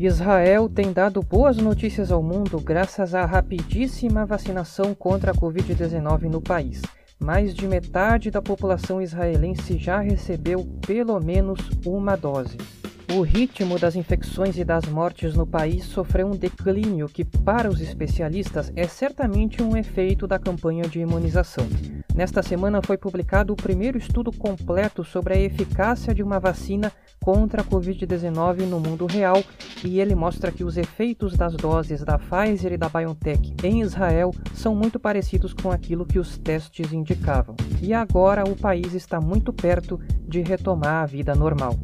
Israel tem dado boas notícias ao mundo graças à rapidíssima vacinação contra a Covid-19 no país. Mais de metade da população israelense já recebeu pelo menos uma dose. O ritmo das infecções e das mortes no país sofreu um declínio que, para os especialistas, é certamente um efeito da campanha de imunização. Nesta semana foi publicado o primeiro estudo completo sobre a eficácia de uma vacina contra a Covid-19 no mundo real e ele mostra que os efeitos das doses da Pfizer e da BioNTech em Israel são muito parecidos com aquilo que os testes indicavam. E agora o país está muito perto de retomar a vida normal.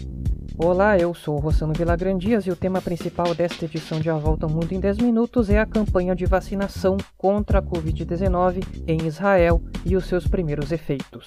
Olá, eu sou Rossano Vilagrandias e o tema principal desta edição de A Volta ao Mundo em 10 Minutos é a campanha de vacinação contra a Covid-19 em Israel e os seus primeiros efeitos.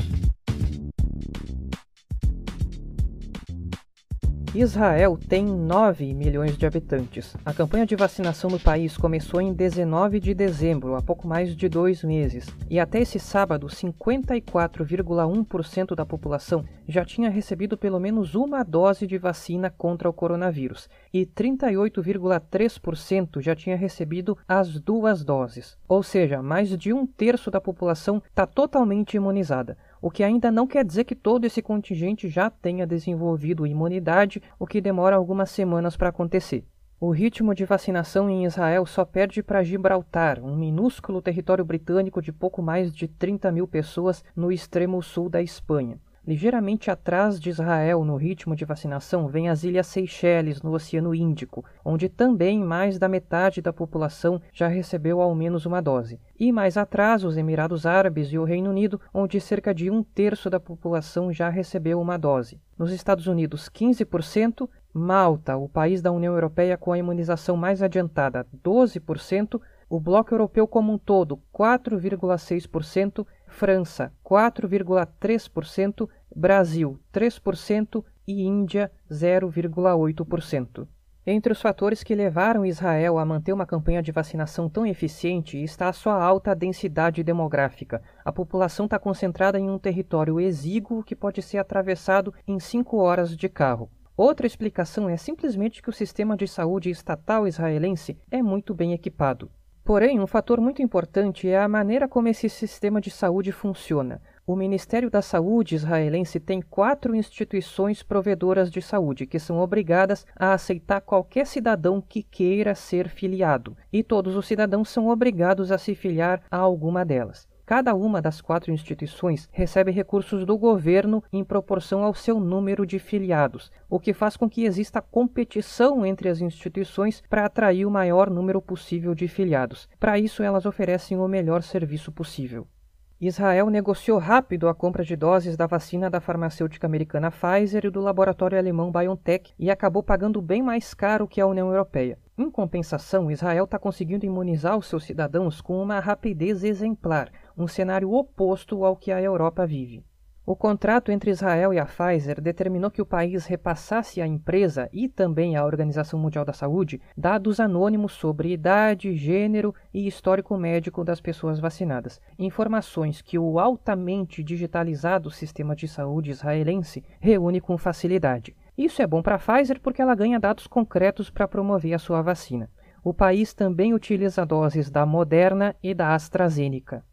Israel tem 9 milhões de habitantes. A campanha de vacinação no país começou em 19 de dezembro, há pouco mais de dois meses, e até esse sábado, 54,1% da população já tinha recebido pelo menos uma dose de vacina contra o coronavírus, e 38,3% já tinha recebido as duas doses. Ou seja, mais de um terço da população está totalmente imunizada o que ainda não quer dizer que todo esse contingente já tenha desenvolvido imunidade, o que demora algumas semanas para acontecer. O ritmo de vacinação em Israel só perde para Gibraltar, um minúsculo território britânico de pouco mais de 30 mil pessoas no extremo sul da Espanha. Ligeiramente atrás de Israel no ritmo de vacinação vem as Ilhas Seychelles, no Oceano Índico, onde também mais da metade da população já recebeu ao menos uma dose. E mais atrás, os Emirados Árabes e o Reino Unido, onde cerca de um terço da população já recebeu uma dose. Nos Estados Unidos, 15%, Malta, o país da União Europeia com a imunização mais adiantada, 12%, o bloco europeu como um todo, 4,6%, França, 4,3%, Brasil 3% e Índia 0,8%. Entre os fatores que levaram Israel a manter uma campanha de vacinação tão eficiente está a sua alta densidade demográfica. A população está concentrada em um território exíguo que pode ser atravessado em cinco horas de carro. Outra explicação é simplesmente que o sistema de saúde estatal israelense é muito bem equipado. Porém, um fator muito importante é a maneira como esse sistema de saúde funciona. O Ministério da Saúde israelense tem quatro instituições provedoras de saúde que são obrigadas a aceitar qualquer cidadão que queira ser filiado, e todos os cidadãos são obrigados a se filiar a alguma delas. Cada uma das quatro instituições recebe recursos do governo em proporção ao seu número de filiados, o que faz com que exista competição entre as instituições para atrair o maior número possível de filiados. Para isso, elas oferecem o melhor serviço possível. Israel negociou rápido a compra de doses da vacina da farmacêutica americana Pfizer e do laboratório alemão BioNTech e acabou pagando bem mais caro que a União Europeia. Em compensação, Israel está conseguindo imunizar os seus cidadãos com uma rapidez exemplar, um cenário oposto ao que a Europa vive. O contrato entre Israel e a Pfizer determinou que o país repassasse à empresa e também à Organização Mundial da Saúde dados anônimos sobre idade, gênero e histórico médico das pessoas vacinadas, informações que o altamente digitalizado sistema de saúde israelense reúne com facilidade. Isso é bom para a Pfizer porque ela ganha dados concretos para promover a sua vacina. O país também utiliza doses da Moderna e da AstraZeneca.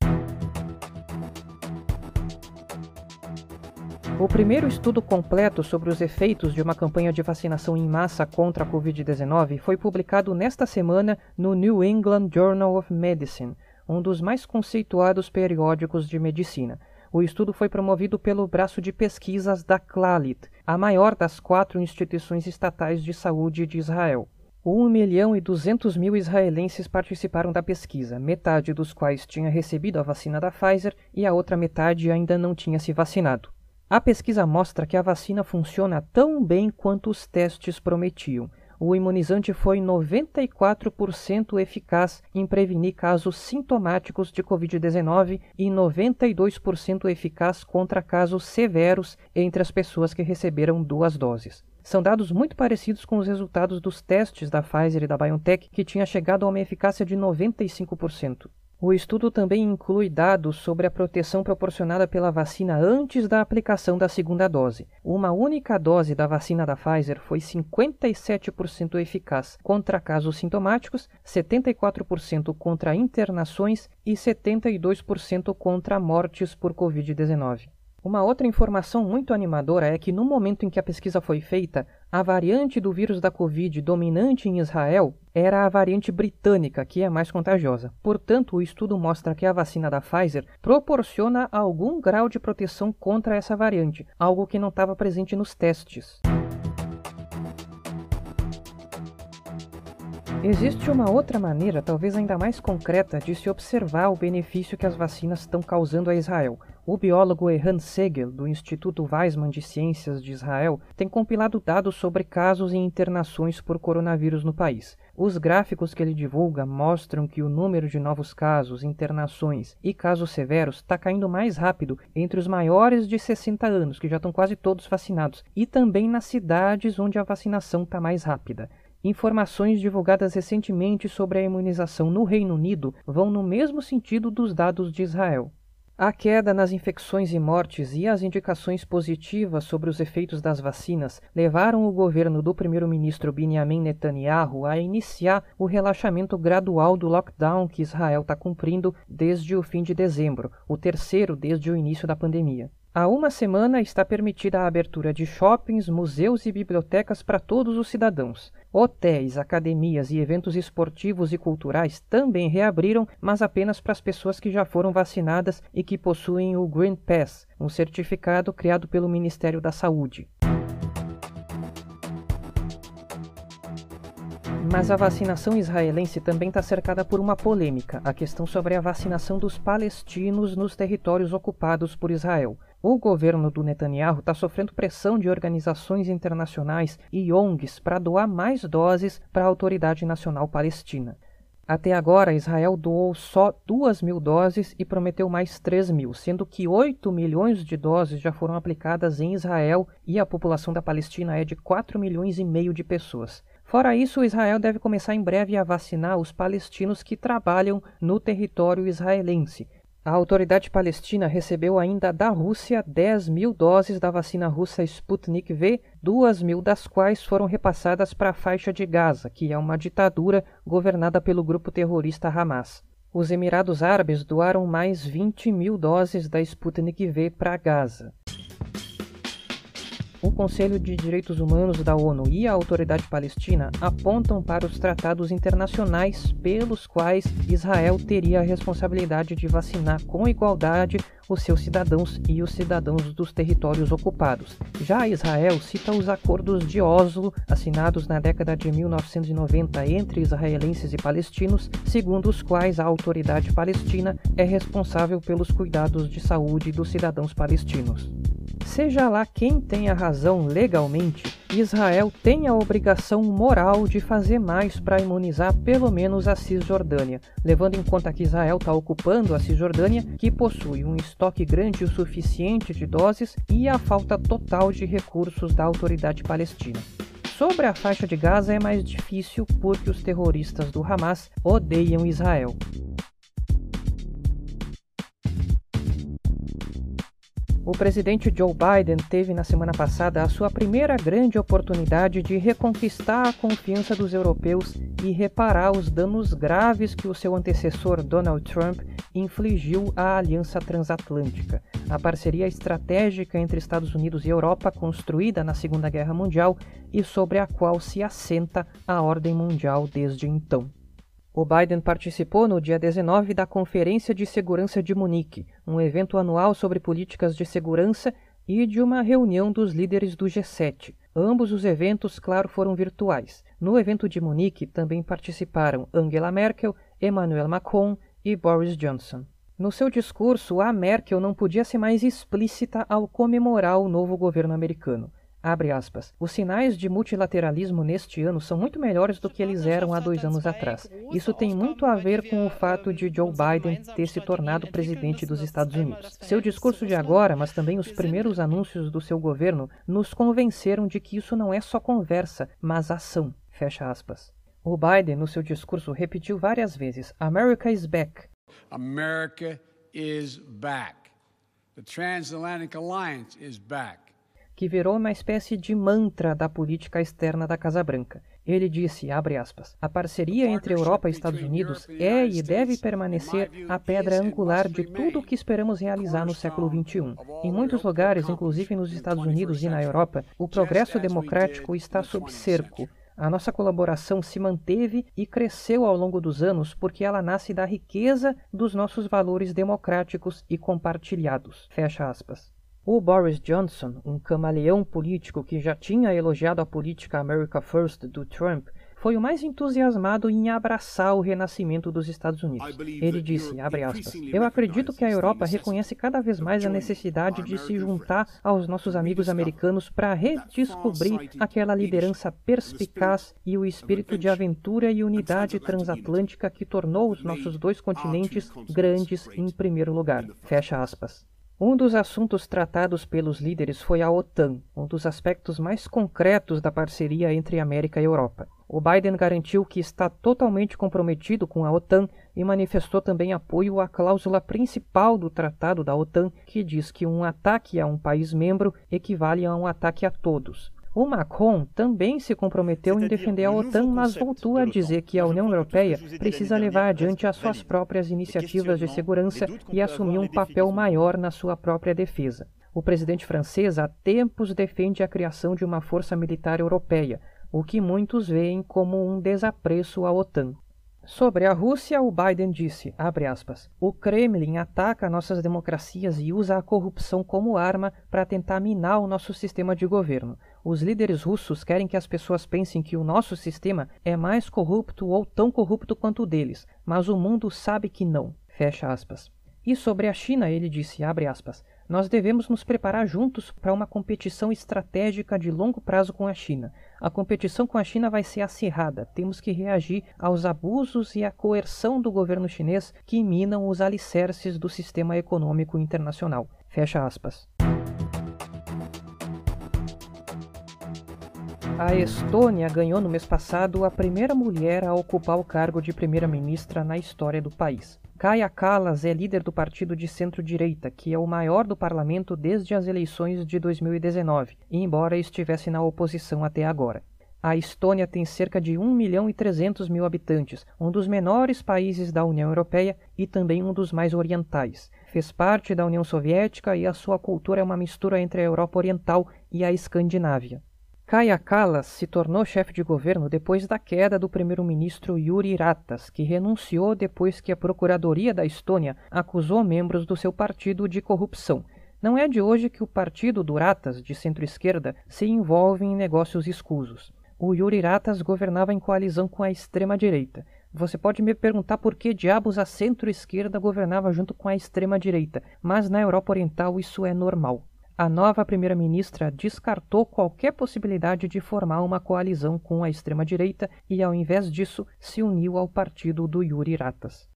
O primeiro estudo completo sobre os efeitos de uma campanha de vacinação em massa contra a Covid-19 foi publicado nesta semana no New England Journal of Medicine, um dos mais conceituados periódicos de medicina. O estudo foi promovido pelo braço de pesquisas da Clalit, a maior das quatro instituições estatais de saúde de Israel. 1 milhão e 200 mil israelenses participaram da pesquisa, metade dos quais tinha recebido a vacina da Pfizer e a outra metade ainda não tinha se vacinado. A pesquisa mostra que a vacina funciona tão bem quanto os testes prometiam. O imunizante foi 94% eficaz em prevenir casos sintomáticos de Covid-19 e 92% eficaz contra casos severos entre as pessoas que receberam duas doses. São dados muito parecidos com os resultados dos testes da Pfizer e da BioNTech, que tinha chegado a uma eficácia de 95%. O estudo também inclui dados sobre a proteção proporcionada pela vacina antes da aplicação da segunda dose. Uma única dose da vacina da Pfizer foi 57% eficaz contra casos sintomáticos, 74% contra internações e 72% contra mortes por Covid-19. Uma outra informação muito animadora é que no momento em que a pesquisa foi feita, a variante do vírus da Covid dominante em Israel era a variante britânica, que é mais contagiosa. Portanto, o estudo mostra que a vacina da Pfizer proporciona algum grau de proteção contra essa variante, algo que não estava presente nos testes. Existe uma outra maneira, talvez ainda mais concreta, de se observar o benefício que as vacinas estão causando a Israel. O biólogo Ehan Segel, do Instituto Weizmann de Ciências de Israel, tem compilado dados sobre casos e internações por coronavírus no país. Os gráficos que ele divulga mostram que o número de novos casos, internações e casos severos está caindo mais rápido entre os maiores de 60 anos, que já estão quase todos vacinados, e também nas cidades onde a vacinação está mais rápida. Informações divulgadas recentemente sobre a imunização no Reino Unido vão no mesmo sentido dos dados de Israel. A queda nas infecções e mortes e as indicações positivas sobre os efeitos das vacinas levaram o governo do primeiro-ministro Benjamin Netanyahu a iniciar o relaxamento gradual do lockdown que Israel está cumprindo desde o fim de dezembro, o terceiro desde o início da pandemia. Há uma semana está permitida a abertura de shoppings, museus e bibliotecas para todos os cidadãos. Hotéis, academias e eventos esportivos e culturais também reabriram, mas apenas para as pessoas que já foram vacinadas e que possuem o Green Pass, um certificado criado pelo Ministério da Saúde. Mas a vacinação israelense também está cercada por uma polêmica, a questão sobre a vacinação dos palestinos nos territórios ocupados por Israel. O governo do Netanyahu está sofrendo pressão de organizações internacionais e ONGs para doar mais doses para a Autoridade Nacional Palestina. Até agora, Israel doou só 2 mil doses e prometeu mais 3 mil, sendo que 8 milhões de doses já foram aplicadas em Israel e a população da Palestina é de 4 milhões e meio de pessoas. Fora isso, Israel deve começar em breve a vacinar os palestinos que trabalham no território israelense, a autoridade palestina recebeu ainda da Rússia 10 mil doses da vacina russa Sputnik V, duas mil das quais foram repassadas para a faixa de Gaza, que é uma ditadura governada pelo grupo terrorista Hamas. Os Emirados Árabes doaram mais 20 mil doses da Sputnik V para Gaza o Conselho de Direitos Humanos da ONU e a Autoridade Palestina apontam para os tratados internacionais pelos quais Israel teria a responsabilidade de vacinar com igualdade os seus cidadãos e os cidadãos dos territórios ocupados. Já Israel cita os acordos de Oslo, assinados na década de 1990 entre israelenses e palestinos, segundo os quais a autoridade palestina é responsável pelos cuidados de saúde dos cidadãos palestinos. Seja lá quem tenha razão legalmente, Israel tem a obrigação moral de fazer mais para imunizar pelo menos a Cisjordânia, levando em conta que Israel está ocupando a Cisjordânia, que possui um estoque grande o suficiente de doses e a falta total de recursos da autoridade palestina. Sobre a faixa de Gaza é mais difícil porque os terroristas do Hamas odeiam Israel. O presidente Joe Biden teve na semana passada a sua primeira grande oportunidade de reconquistar a confiança dos europeus e reparar os danos graves que o seu antecessor Donald Trump infligiu à Aliança Transatlântica, a parceria estratégica entre Estados Unidos e Europa construída na Segunda Guerra Mundial e sobre a qual se assenta a ordem mundial desde então. O Biden participou no dia 19 da Conferência de Segurança de Munique, um evento anual sobre políticas de segurança, e de uma reunião dos líderes do G7. Ambos os eventos, claro, foram virtuais. No evento de Munique também participaram Angela Merkel, Emmanuel Macron e Boris Johnson. No seu discurso, a Merkel não podia ser mais explícita ao comemorar o novo governo americano. Os sinais de multilateralismo neste ano são muito melhores do que eles eram há dois anos atrás. Isso tem muito a ver com o fato de Joe Biden ter se tornado presidente dos Estados Unidos. Seu discurso de agora, mas também os primeiros anúncios do seu governo, nos convenceram de que isso não é só conversa, mas ação. Fecha aspas. O Biden, no seu discurso, repetiu várias vezes: America is back. America is back. The Transatlantic Alliance is back. Que virou uma espécie de mantra da política externa da Casa Branca. Ele disse, aspas, a parceria entre Europa e Estados Unidos é e deve permanecer a pedra angular de tudo o que esperamos realizar no século XXI. Em muitos lugares, inclusive nos Estados Unidos e na Europa, o progresso democrático está sob cerco. A nossa colaboração se manteve e cresceu ao longo dos anos porque ela nasce da riqueza dos nossos valores democráticos e compartilhados. Fecha aspas. O Boris Johnson, um camaleão político que já tinha elogiado a política America First do Trump, foi o mais entusiasmado em abraçar o renascimento dos Estados Unidos. Ele disse, aspas, Eu acredito que a Europa reconhece cada vez mais a necessidade de se juntar aos nossos amigos americanos para redescobrir aquela liderança perspicaz e o espírito de aventura e unidade transatlântica que tornou os nossos dois continentes grandes em primeiro lugar. Fecha aspas. Um dos assuntos tratados pelos líderes foi a OTAN, um dos aspectos mais concretos da parceria entre América e Europa. O Biden garantiu que está totalmente comprometido com a OTAN e manifestou também apoio à cláusula principal do tratado da OTAN, que diz que um ataque a um país membro equivale a um ataque a todos. O Macron também se comprometeu em defender a OTAN, mas voltou a dizer que a União Europeia precisa levar adiante as suas próprias iniciativas de segurança e assumir um papel maior na sua própria defesa. O presidente francês há tempos defende a criação de uma força militar europeia, o que muitos veem como um desapreço à OTAN. Sobre a Rússia, o Biden disse, aspas, o Kremlin ataca nossas democracias e usa a corrupção como arma para tentar minar o nosso sistema de governo. Os líderes russos querem que as pessoas pensem que o nosso sistema é mais corrupto ou tão corrupto quanto o deles, mas o mundo sabe que não. Fecha aspas. E sobre a China, ele disse, aspas, nós devemos nos preparar juntos para uma competição estratégica de longo prazo com a China. A competição com a China vai ser acirrada. Temos que reagir aos abusos e à coerção do governo chinês que minam os alicerces do sistema econômico internacional. Fecha aspas. A Estônia ganhou no mês passado a primeira mulher a ocupar o cargo de primeira-ministra na história do país. Kaja Kallas é líder do partido de centro-direita, que é o maior do parlamento desde as eleições de 2019, embora estivesse na oposição até agora. A Estônia tem cerca de 1 milhão e 300 mil habitantes, um dos menores países da União Europeia e também um dos mais orientais. Fez parte da União Soviética e a sua cultura é uma mistura entre a Europa Oriental e a Escandinávia. Kaja Kallas se tornou chefe de governo depois da queda do primeiro-ministro Yuri Ratas, que renunciou depois que a Procuradoria da Estônia acusou membros do seu partido de corrupção. Não é de hoje que o partido do Ratas, de centro-esquerda, se envolve em negócios escusos. O Yuri Ratas governava em coalizão com a extrema-direita. Você pode me perguntar por que diabos a centro-esquerda governava junto com a extrema-direita, mas na Europa Oriental isso é normal. A nova primeira-ministra descartou qualquer possibilidade de formar uma coalizão com a extrema-direita e, ao invés disso, se uniu ao partido do Yuri Ratas.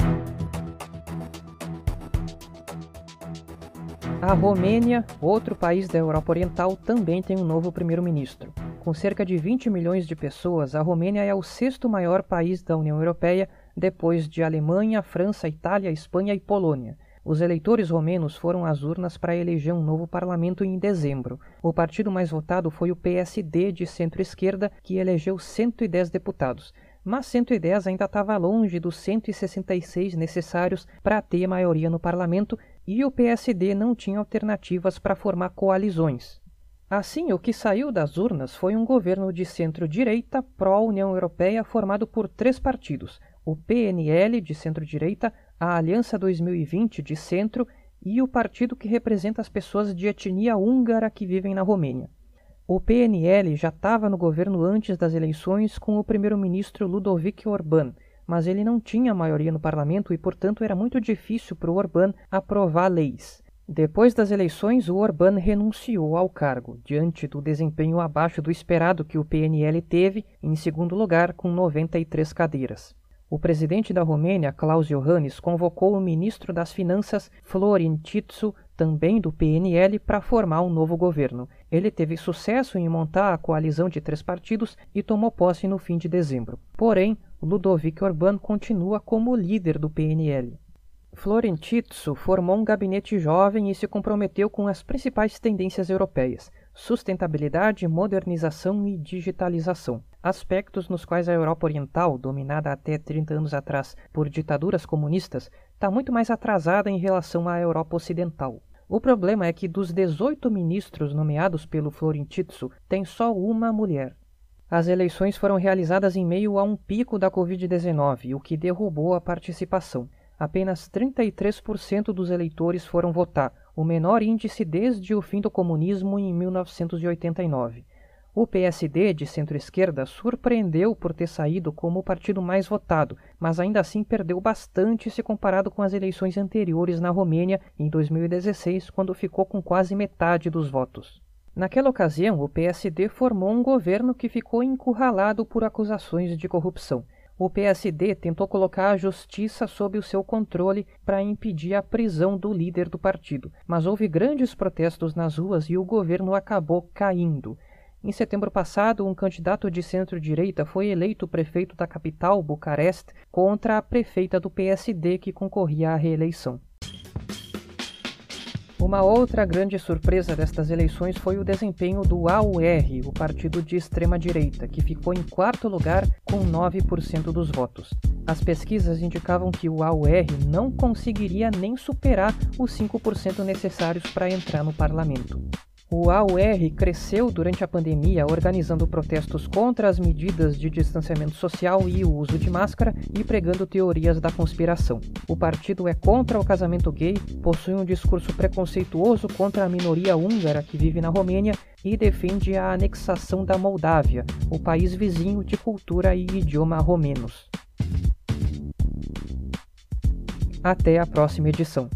A Romênia, outro país da Europa Oriental, também tem um novo primeiro-ministro. Com cerca de 20 milhões de pessoas, a Romênia é o sexto maior país da União Europeia, depois de Alemanha, França, Itália, Espanha e Polônia. Os eleitores romenos foram às urnas para eleger um novo parlamento em dezembro. O partido mais votado foi o PSD de centro-esquerda, que elegeu 110 deputados. Mas 110 ainda estava longe dos 166 necessários para ter maioria no parlamento e o PSD não tinha alternativas para formar coalizões. Assim, o que saiu das urnas foi um governo de centro-direita pró-União Europeia formado por três partidos: o PNL de centro-direita, a Aliança 2020 de centro e o partido que representa as pessoas de etnia húngara que vivem na Romênia. O PNL já estava no governo antes das eleições com o primeiro-ministro Ludovic Orbán, mas ele não tinha maioria no parlamento e, portanto, era muito difícil para o Orbán aprovar leis. Depois das eleições, o Orbán renunciou ao cargo, diante do desempenho abaixo do esperado que o PNL teve, em segundo lugar, com 93 cadeiras. O presidente da Romênia, Klaus Iohannis, convocou o ministro das Finanças, Florin Titsu, também do PNL, para formar um novo governo. Ele teve sucesso em montar a coalizão de três partidos e tomou posse no fim de dezembro. Porém, Ludovic Orbán continua como líder do PNL. Florentitso formou um gabinete jovem e se comprometeu com as principais tendências europeias: sustentabilidade, modernização e digitalização. Aspectos nos quais a Europa Oriental, dominada até 30 anos atrás por ditaduras comunistas, está muito mais atrasada em relação à Europa Ocidental. O problema é que dos 18 ministros nomeados pelo Florentitso, tem só uma mulher. As eleições foram realizadas em meio a um pico da Covid-19, o que derrubou a participação apenas 33% dos eleitores foram votar, o menor índice desde o fim do comunismo em 1989. O PSD, de centro-esquerda, surpreendeu por ter saído como o partido mais votado, mas ainda assim perdeu bastante se comparado com as eleições anteriores na Romênia em 2016, quando ficou com quase metade dos votos. Naquela ocasião, o PSD formou um governo que ficou encurralado por acusações de corrupção o PSD tentou colocar a justiça sob o seu controle para impedir a prisão do líder do partido, mas houve grandes protestos nas ruas e o governo acabou caindo. Em setembro passado, um candidato de centro-direita foi eleito prefeito da capital, Bucareste, contra a prefeita do PSD que concorria à reeleição. Uma outra grande surpresa destas eleições foi o desempenho do AUR, o partido de extrema-direita, que ficou em quarto lugar com 9% dos votos. As pesquisas indicavam que o AUR não conseguiria nem superar os 5% necessários para entrar no parlamento. O AUR cresceu durante a pandemia organizando protestos contra as medidas de distanciamento social e o uso de máscara e pregando teorias da conspiração. O partido é contra o casamento gay, possui um discurso preconceituoso contra a minoria húngara que vive na Romênia e defende a anexação da Moldávia, o país vizinho de cultura e idioma romenos. Até a próxima edição.